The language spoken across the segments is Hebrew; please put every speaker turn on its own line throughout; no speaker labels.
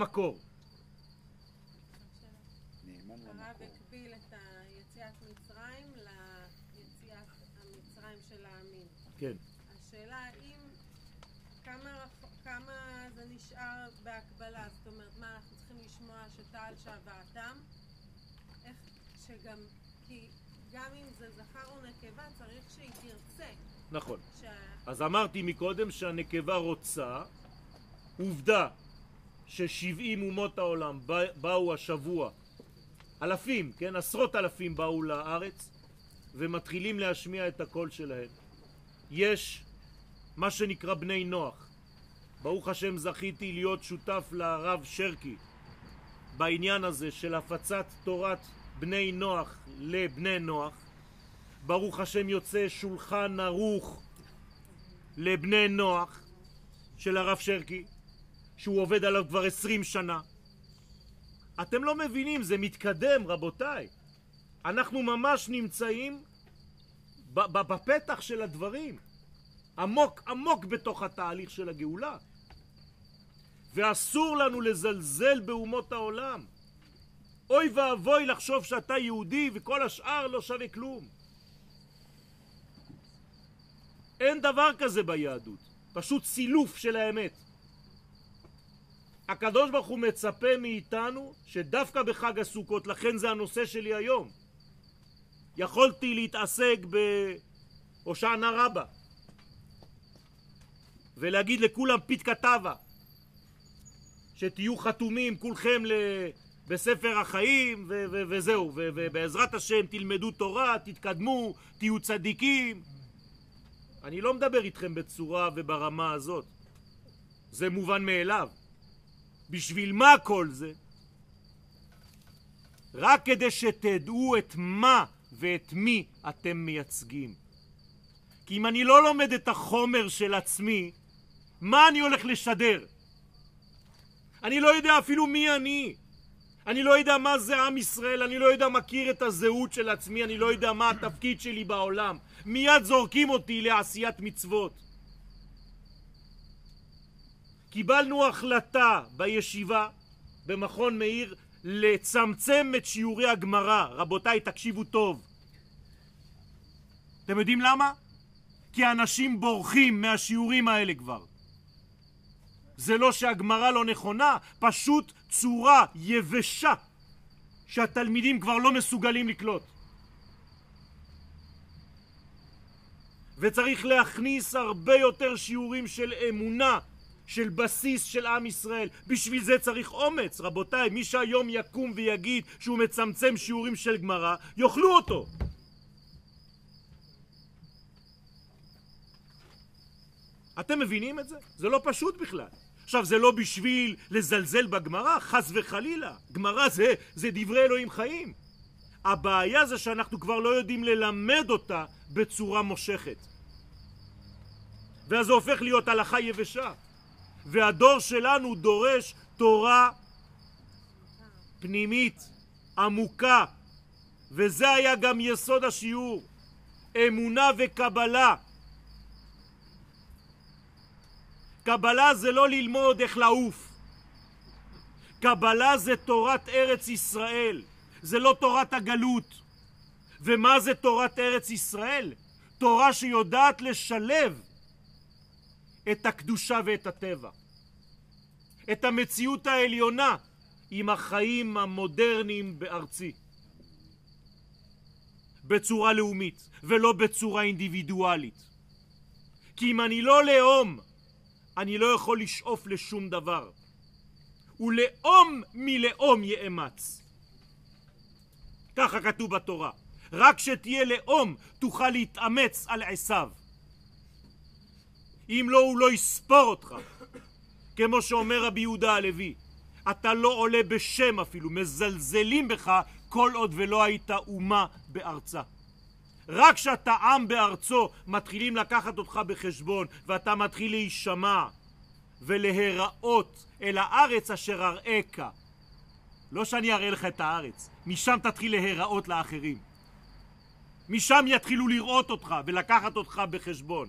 מקור.
הרב הקביל את היציאת מצרים ליציאת המצרים של העמים.
כן.
השאלה האם, כמה, כמה זה נשאר בהקבלה? זאת אומרת, מה, אנחנו צריכים לשמוע שתעל שוועתם? איך, שגם, כי גם אם זה זכר או נקבה, צריך שהיא תרצה.
נכון.
שה...
אז אמרתי מקודם שהנקבה רוצה, עובדה ששבעים אומות העולם בא- באו השבוע, אלפים, כן, עשרות אלפים באו לארץ ומתחילים להשמיע את הקול שלהם. יש מה שנקרא בני נוח. ברוך השם זכיתי להיות שותף לרב שרקי בעניין הזה של הפצת תורת בני נוח לבני נוח. ברוך השם יוצא שולחן ערוך לבני נוח של הרב שרקי, שהוא עובד עליו כבר עשרים שנה. אתם לא מבינים, זה מתקדם, רבותיי. אנחנו ממש נמצאים בפתח של הדברים, עמוק עמוק בתוך התהליך של הגאולה. ואסור לנו לזלזל באומות העולם. אוי ואבוי לחשוב שאתה יהודי וכל השאר לא שווה כלום. אין דבר כזה ביהדות, פשוט סילוף של האמת. הקדוש ברוך הוא מצפה מאיתנו שדווקא בחג הסוכות, לכן זה הנושא שלי היום. יכולתי להתעסק בהושענא רבה ולהגיד לכולם פתקא טבא שתהיו חתומים כולכם ל... בספר החיים ו- ו- וזהו ו- ובעזרת השם תלמדו תורה, תתקדמו, תהיו צדיקים אני לא מדבר איתכם בצורה וברמה הזאת. זה מובן מאליו. בשביל מה כל זה? רק כדי שתדעו את מה ואת מי אתם מייצגים. כי אם אני לא לומד את החומר של עצמי, מה אני הולך לשדר? אני לא יודע אפילו מי אני. אני לא יודע מה זה עם ישראל, אני לא יודע מכיר את הזהות של עצמי, אני לא יודע מה התפקיד שלי בעולם. מיד זורקים אותי לעשיית מצוות. קיבלנו החלטה בישיבה במכון מאיר לצמצם את שיעורי הגמרא. רבותיי, תקשיבו טוב. אתם יודעים למה? כי אנשים בורחים מהשיעורים האלה כבר. זה לא שהגמרא לא נכונה, פשוט צורה יבשה שהתלמידים כבר לא מסוגלים לקלוט. וצריך להכניס הרבה יותר שיעורים של אמונה, של בסיס של עם ישראל. בשביל זה צריך אומץ, רבותיי. מי שהיום יקום ויגיד שהוא מצמצם שיעורים של גמרא, יאכלו אותו. אתם מבינים את זה? זה לא פשוט בכלל. עכשיו, זה לא בשביל לזלזל בגמרא, חס וחלילה. גמרא זה, זה דברי אלוהים חיים. הבעיה זה שאנחנו כבר לא יודעים ללמד אותה בצורה מושכת. ואז זה הופך להיות הלכה יבשה. והדור שלנו דורש תורה פנימית, עמוקה, וזה היה גם יסוד השיעור. אמונה וקבלה. קבלה זה לא ללמוד איך לעוף. קבלה זה תורת ארץ ישראל, זה לא תורת הגלות. ומה זה תורת ארץ ישראל? תורה שיודעת לשלב את הקדושה ואת הטבע. את המציאות העליונה עם החיים המודרניים בארצי. בצורה לאומית, ולא בצורה אינדיבידואלית. כי אם אני לא לאום, אני לא יכול לשאוף לשום דבר. ולאום מלאום יאמץ. ככה כתוב בתורה. רק שתהיה לאום תוכל להתאמץ על עשיו. אם לא, הוא לא יספור אותך. כמו שאומר רבי יהודה הלוי, אתה לא עולה בשם אפילו, מזלזלים בך כל עוד ולא היית אומה בארצה. רק כשאתה עם בארצו מתחילים לקחת אותך בחשבון ואתה מתחיל להישמע ולהיראות אל הארץ אשר אראך. לא שאני אראה לך את הארץ, משם תתחיל להיראות לאחרים. משם יתחילו לראות אותך ולקחת אותך בחשבון.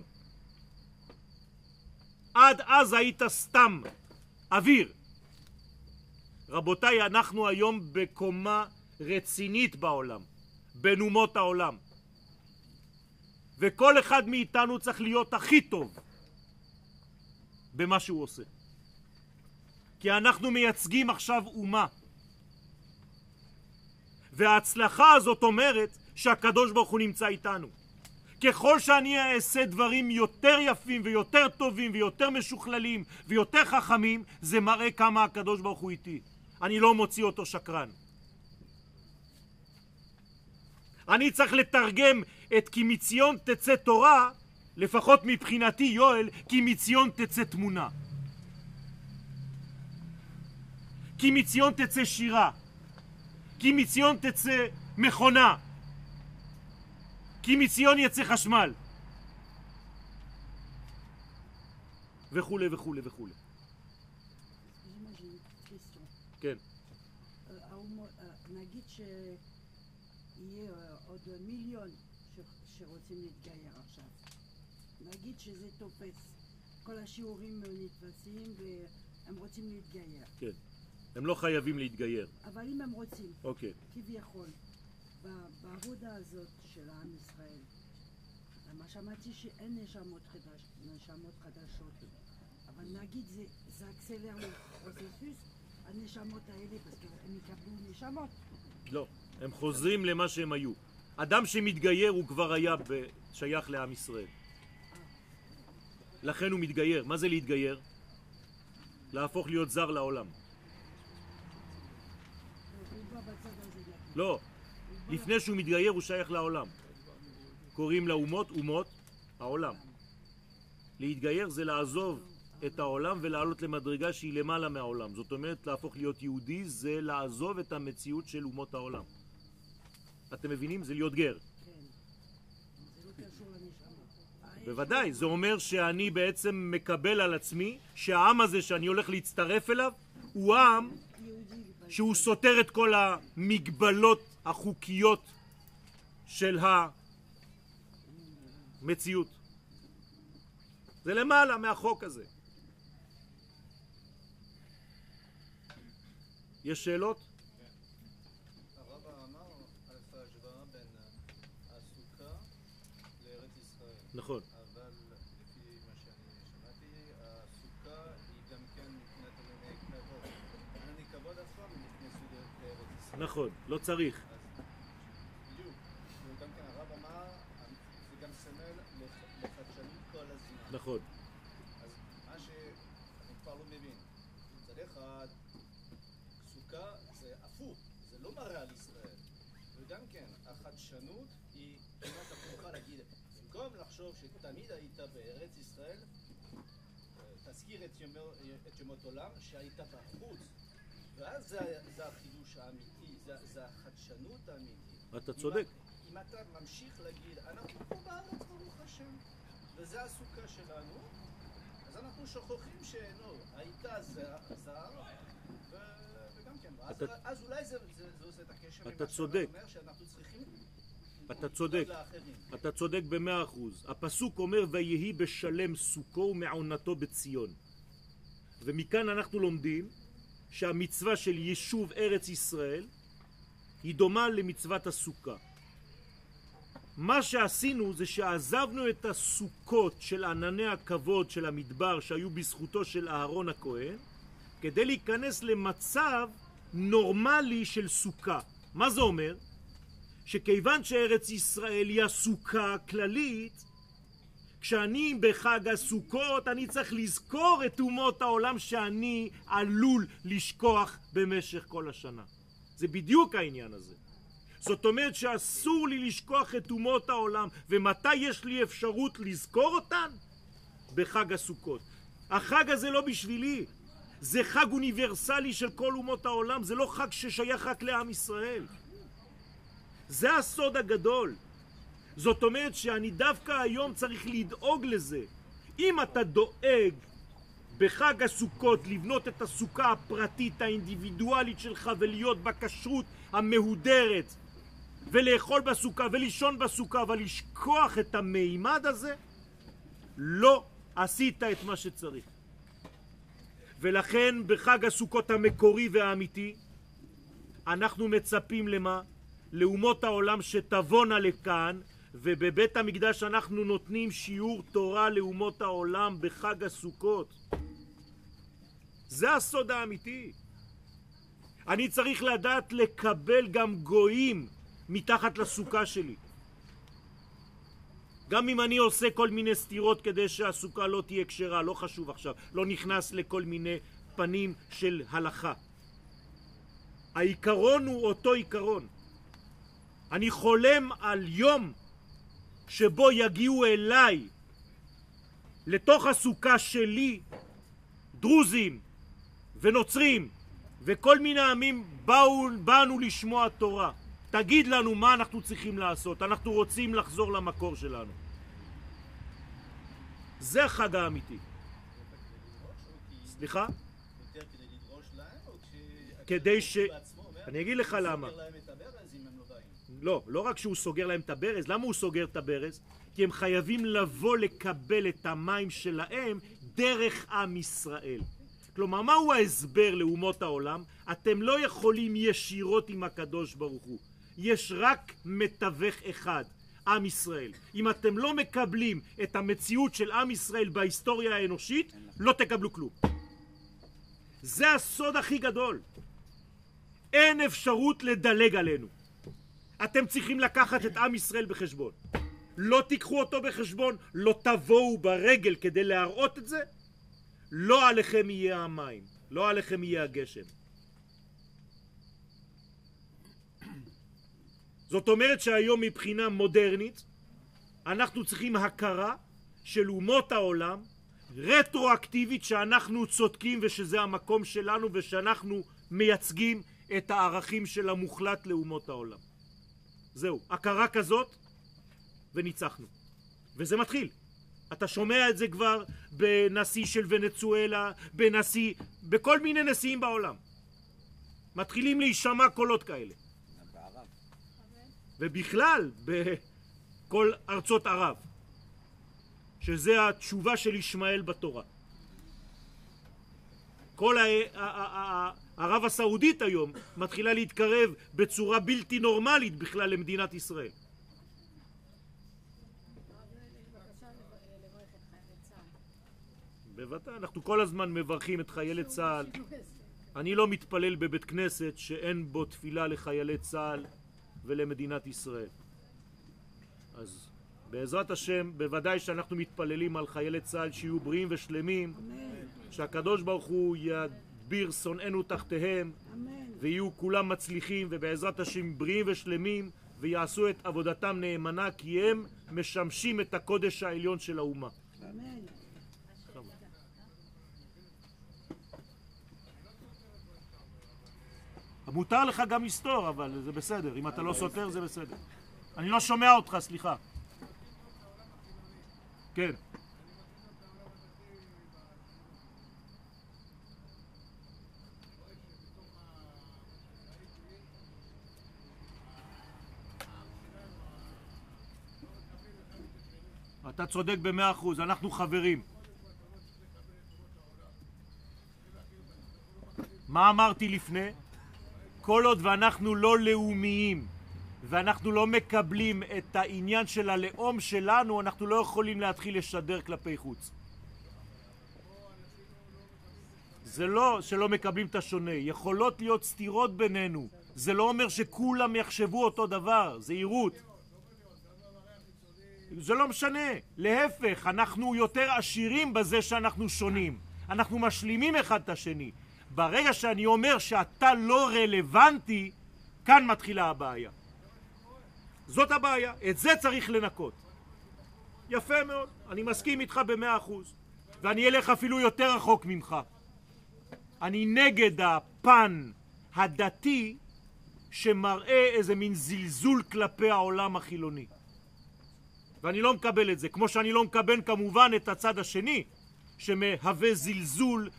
עד אז היית סתם אוויר. רבותיי, אנחנו היום בקומה רצינית בעולם, בין אומות העולם. וכל אחד מאיתנו צריך להיות הכי טוב במה שהוא עושה. כי אנחנו מייצגים עכשיו אומה. וההצלחה הזאת אומרת שהקדוש ברוך הוא נמצא איתנו. ככל שאני אעשה דברים יותר יפים ויותר טובים ויותר משוכללים ויותר חכמים, זה מראה כמה הקדוש ברוך הוא איתי. אני לא מוציא אותו שקרן. אני צריך לתרגם את כי מציון תצא תורה, לפחות מבחינתי יואל, כי מציון תצא תמונה. כי מציון תצא שירה. כי מציון תצא מכונה. כי מציון יצא חשמל. וכולי וכולי וכולי. כן.
נגיד שיהיה אה, עוד מיליון שרוצים להתגייר עכשיו. נגיד שזה תופס. כל השיעורים נתפסים והם רוצים להתגייר.
כן. הם לא חייבים להתגייר.
אבל אם הם רוצים,
אוקיי.
כביכול, בעבודה הזאת של עם ישראל, למה שמעתי שאין נשמות, חדש, נשמות חדשות, אבל נגיד זה, זה אקסלר לפרוססוס, הנשמות האלה, פס הם יקבלו נשמות.
לא. הם חוזרים למה שהם היו. אדם שמתגייר הוא כבר היה. שייך לעם ישראל. לכן הוא מתגייר. מה זה להתגייר? להפוך להיות זר לעולם. לא. לפני שהוא מתגייר הוא שייך לעולם. קוראים לאומות אומות העולם. להתגייר זה לעזוב את העולם ולעלות למדרגה שהיא למעלה מהעולם. זאת אומרת, להפוך להיות יהודי זה לעזוב את המציאות של אומות העולם. אתם מבינים? זה להיות גר. בוודאי, זה אומר שאני בעצם מקבל על עצמי שהעם הזה שאני הולך להצטרף אליו הוא עם שהוא סותר את כל המגבלות החוקיות של המציאות. זה למעלה מהחוק הזה. יש שאלות?
הרב אמר על ההשוואה בין הסוכה לארץ ישראל.
נכון.
אבל לפי מה שאני שמעתי, הסוכה היא גם כן מבחינת ענייני כבוד. ענייני כבוד עצמם נכנסו לארץ ישראל.
נכון, לא צריך.
אז בדיוק. וגם כן הרב אמר, זה גם סמל לח- לחדשנות כל הזמן.
נכון.
אז מה שאני כבר לא מבין, מצד אחד, סוכה זה הפוך, זה לא מראה על ישראל. וגם כן, החדשנות היא כמעט הפוכה להגיד, במקום לחשוב שתמיד היית בארץ ישראל, תזכיר את ימות, את ימות עולם שהיית בחוץ. ואז זה, זה החידוש האמיתי, זה, זה החדשנות האמיתית.
אתה
אם
צודק.
אם אתה ממשיך להגיד, אנחנו פה בארץ ברוך השם, וזה הסוכה שלנו, אז אנחנו שוכחים שנו, היית זר, זר ו... וגם כן, אז,
אתה-
אז אולי זה, זה, זה עושה את הקשר
אתה צודק.
אומר שאנחנו צריכים
אתה צודק. אתה צודק במאה אחוז. הפסוק אומר ויהי בשלם סוכו ומעונתו בציון. ומכאן אנחנו לומדים שהמצווה של יישוב ארץ ישראל היא דומה למצוות הסוכה. מה שעשינו זה שעזבנו את הסוכות של ענני הכבוד של המדבר שהיו בזכותו של אהרון הכהן כדי להיכנס למצב נורמלי של סוכה. מה זה אומר? שכיוון שארץ ישראל היא הסוכה הכללית, כשאני בחג הסוכות אני צריך לזכור את אומות העולם שאני עלול לשכוח במשך כל השנה. זה בדיוק העניין הזה. זאת אומרת שאסור לי לשכוח את אומות העולם, ומתי יש לי אפשרות לזכור אותן? בחג הסוכות. החג הזה לא בשבילי, זה חג אוניברסלי של כל אומות העולם, זה לא חג ששייך רק לעם ישראל. זה הסוד הגדול. זאת אומרת שאני דווקא היום צריך לדאוג לזה. אם אתה דואג בחג הסוכות לבנות את הסוכה הפרטית האינדיבידואלית שלך ולהיות בכשרות המהודרת ולאכול בסוכה ולישון בסוכה ולשכוח את המימד הזה, לא עשית את מה שצריך. ולכן בחג הסוכות המקורי והאמיתי אנחנו מצפים למה? לאומות העולם שתבואנה לכאן ובבית המקדש אנחנו נותנים שיעור תורה לאומות העולם בחג הסוכות. זה הסוד האמיתי. אני צריך לדעת לקבל גם גויים מתחת לסוכה שלי. גם אם אני עושה כל מיני סתירות כדי שהסוכה לא תהיה כשרה, לא חשוב עכשיו, לא נכנס לכל מיני פנים של הלכה. העיקרון הוא אותו עיקרון. אני חולם על יום שבו יגיעו אליי לתוך הסוכה שלי דרוזים ונוצרים וכל מיני עמים באו, באנו לשמוע תורה. תגיד לנו מה אנחנו צריכים לעשות, אנחנו רוצים לחזור למקור שלנו. זה החג האמיתי. סליחה?
כדי
ש- אני אגיד לך למה.
לא,
לא רק שהוא סוגר להם את הברז, למה הוא סוגר את הברז? כי הם חייבים לבוא לקבל את המים שלהם דרך עם ישראל. כלומר, מהו ההסבר לאומות העולם? אתם לא יכולים ישירות עם הקדוש ברוך הוא. יש רק מתווך אחד, עם ישראל. אם אתם לא מקבלים את המציאות של עם ישראל בהיסטוריה האנושית, לא תקבלו כלום. זה הסוד הכי גדול. אין אפשרות לדלג עלינו. אתם צריכים לקחת את עם ישראל בחשבון. לא תיקחו אותו בחשבון, לא תבואו ברגל כדי להראות את זה, לא עליכם יהיה המים, לא עליכם יהיה הגשם. זאת אומרת שהיום מבחינה מודרנית אנחנו צריכים הכרה של אומות העולם רטרואקטיבית שאנחנו צודקים ושזה המקום שלנו ושאנחנו מייצגים את הערכים של המוחלט לאומות העולם. זהו, הכרה כזאת וניצחנו. וזה מתחיל. אתה שומע את זה כבר בנשיא של ונצואלה, בנשיא, בכל מיני נשיאים בעולם. מתחילים להישמע קולות כאלה. ובכלל בכל ארצות ערב, שזה התשובה של ישמעאל בתורה. כל ערב הסעודית היום מתחילה להתקרב בצורה בלתי נורמלית בכלל למדינת ישראל. בוודאי, אנחנו כל הזמן מברכים את חיילי צה"ל. אני לא מתפלל בבית כנסת שאין בו תפילה לחיילי צה"ל ולמדינת ישראל. אז בעזרת השם, בוודאי שאנחנו מתפללים על חיילי צה"ל שיהיו בריאים ושלמים, שהקדוש ברוך הוא ידביר שונאינו תחתיהם,
אמן.
ויהיו כולם מצליחים ובעזרת השם בריאים ושלמים ויעשו את עבודתם נאמנה כי הם משמשים את הקודש העליון של האומה. מותר לך גם לסתור, אבל זה בסדר. אם אתה לא סותר, זה בסדר. אני לא שומע אותך, סליחה. כן. אתה צודק במאה אחוז, אנחנו חברים. מה אמרתי לפני? כל עוד ואנחנו לא לאומיים ואנחנו לא מקבלים את העניין של הלאום שלנו, אנחנו לא יכולים להתחיל לשדר כלפי חוץ. זה לא שלא מקבלים את השונה, יכולות להיות סתירות בינינו. זה לא אומר שכולם יחשבו אותו דבר, זהירות. זה לא משנה, להפך, אנחנו יותר עשירים בזה שאנחנו שונים. אנחנו משלימים אחד את השני. ברגע שאני אומר שאתה לא רלוונטי, כאן מתחילה הבעיה. זאת הבעיה, את זה צריך לנקות. יפה מאוד, אני מסכים איתך במאה אחוז. ואני אלך אפילו יותר רחוק ממך. אני נגד הפן הדתי שמראה איזה מין זלזול כלפי העולם החילוני. ואני לא מקבל את זה, כמו שאני לא מקבל כמובן את הצד השני שמהווה זלזול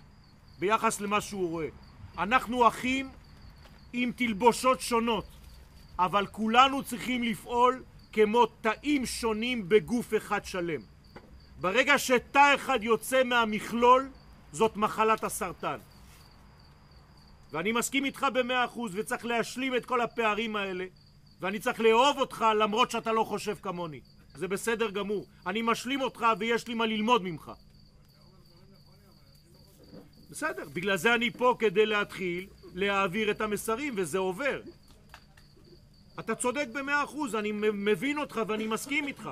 ביחס למה שהוא רואה. אנחנו אחים עם תלבושות שונות, אבל כולנו צריכים לפעול כמו תאים שונים בגוף אחד שלם. ברגע שתא אחד יוצא מהמכלול, זאת מחלת הסרטן. ואני מסכים איתך במאה אחוז וצריך להשלים את כל הפערים האלה ואני צריך לאהוב אותך למרות שאתה לא חושב כמוני. זה בסדר גמור. אני משלים אותך ויש לי מה ללמוד ממך. בסדר, בגלל זה אני פה כדי להתחיל להעביר את המסרים וזה עובר. אתה צודק במאה אחוז, אני מבין אותך ואני מסכים איתך.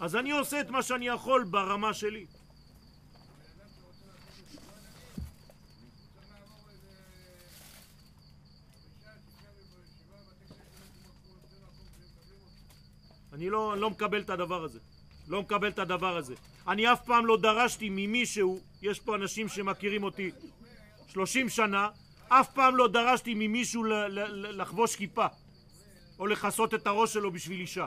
אז אני עושה את מה שאני יכול ברמה שלי. אני לא, לא מקבל את הדבר הזה. לא מקבל את הדבר הזה. אני אף פעם לא דרשתי ממישהו, יש פה אנשים שמכירים אותי 30 שנה, אף פעם לא דרשתי ממישהו לחבוש כיפה או לכסות את הראש שלו בשביל אישה.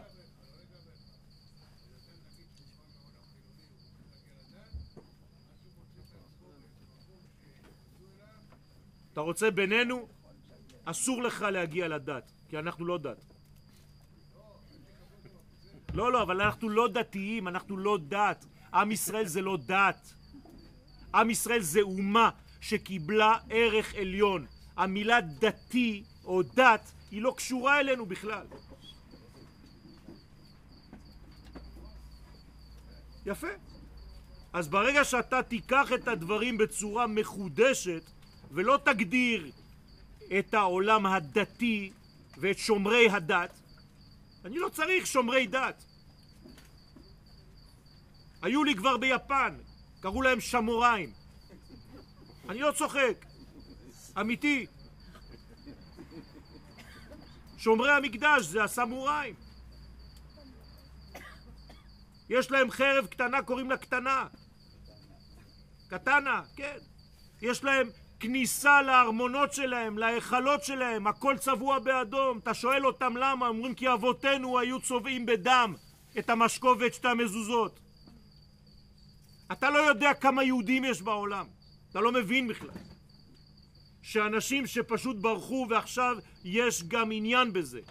אתה רוצה בינינו? אסור לך להגיע לדת, כי אנחנו לא דת. לא, לא, אבל אנחנו לא דתיים, אנחנו לא דת. עם ישראל זה לא דת. עם ישראל זה אומה שקיבלה ערך עליון. המילה דתי או דת היא לא קשורה אלינו בכלל. יפה. אז ברגע שאתה תיקח את הדברים בצורה מחודשת ולא תגדיר את העולם הדתי ואת שומרי הדת, אני לא צריך שומרי דת. היו לי כבר ביפן, קראו להם שמוראים. אני לא צוחק, אמיתי. שומרי המקדש זה הסמוראים. יש להם חרב קטנה, קוראים לה קטנה. קטנה, כן. יש להם כניסה לארמונות שלהם, להיכלות שלהם, הכל צבוע באדום. אתה שואל אותם למה? אומרים כי אבותינו היו צובעים בדם את המשקובת שתי המזוזות. אתה לא יודע כמה יהודים יש בעולם. אתה לא מבין בכלל. שאנשים שפשוט ברחו ועכשיו יש גם עניין בזה.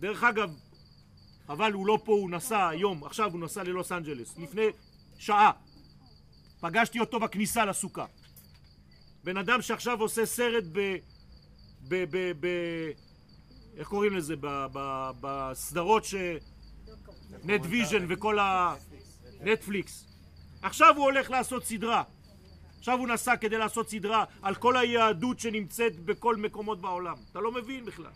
דרך אגב, אבל הוא לא פה, הוא נסע היום, עכשיו הוא נסע ללוס אנג'לס, לפני שעה. פגשתי אותו בכניסה לסוכה. בן אדם שעכשיו עושה סרט ב... ב... ב... ב... איך קוראים לזה? ב... ב... בסדרות ש... נט ויז'ן וכל ה... נטפליקס. עכשיו הוא הולך לעשות סדרה. עכשיו הוא נסע כדי לעשות סדרה על כל היהדות שנמצאת בכל מקומות בעולם. אתה לא מבין בכלל.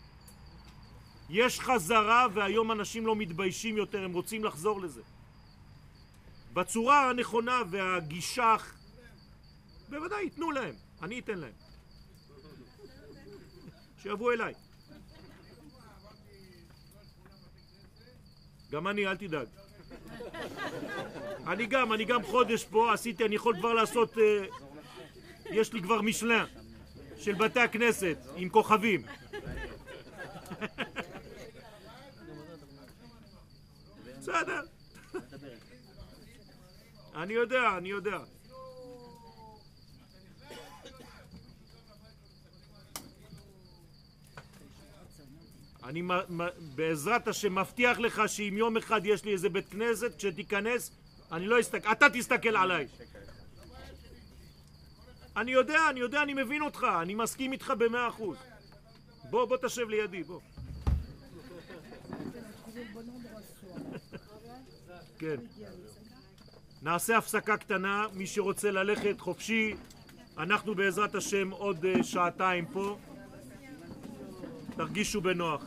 יש חזרה והיום אנשים לא מתביישים יותר, הם רוצים לחזור לזה. בצורה הנכונה והגישה... בוודאי, ייתנו להם. אני אתן להם. שיבואו אליי. גם אני, אל תדאג. אני גם, אני גם חודש פה, עשיתי, אני יכול כבר לעשות... אה, יש לי כבר משנה של בתי הכנסת עם כוכבים. בסדר. אני יודע, אני יודע. אני בעזרת השם מבטיח לך שאם יום אחד יש לי איזה בית כנסת, כשתיכנס, אני לא אסתכל, אתה תסתכל עליי. אני יודע, אני יודע, אני מבין אותך, אני מסכים איתך במאה אחוז. בוא, בוא תשב לידי, בוא. כן. נעשה הפסקה קטנה, מי שרוצה ללכת חופשי, אנחנו בעזרת השם עוד אה, שעתיים פה. תרגישו בנוח.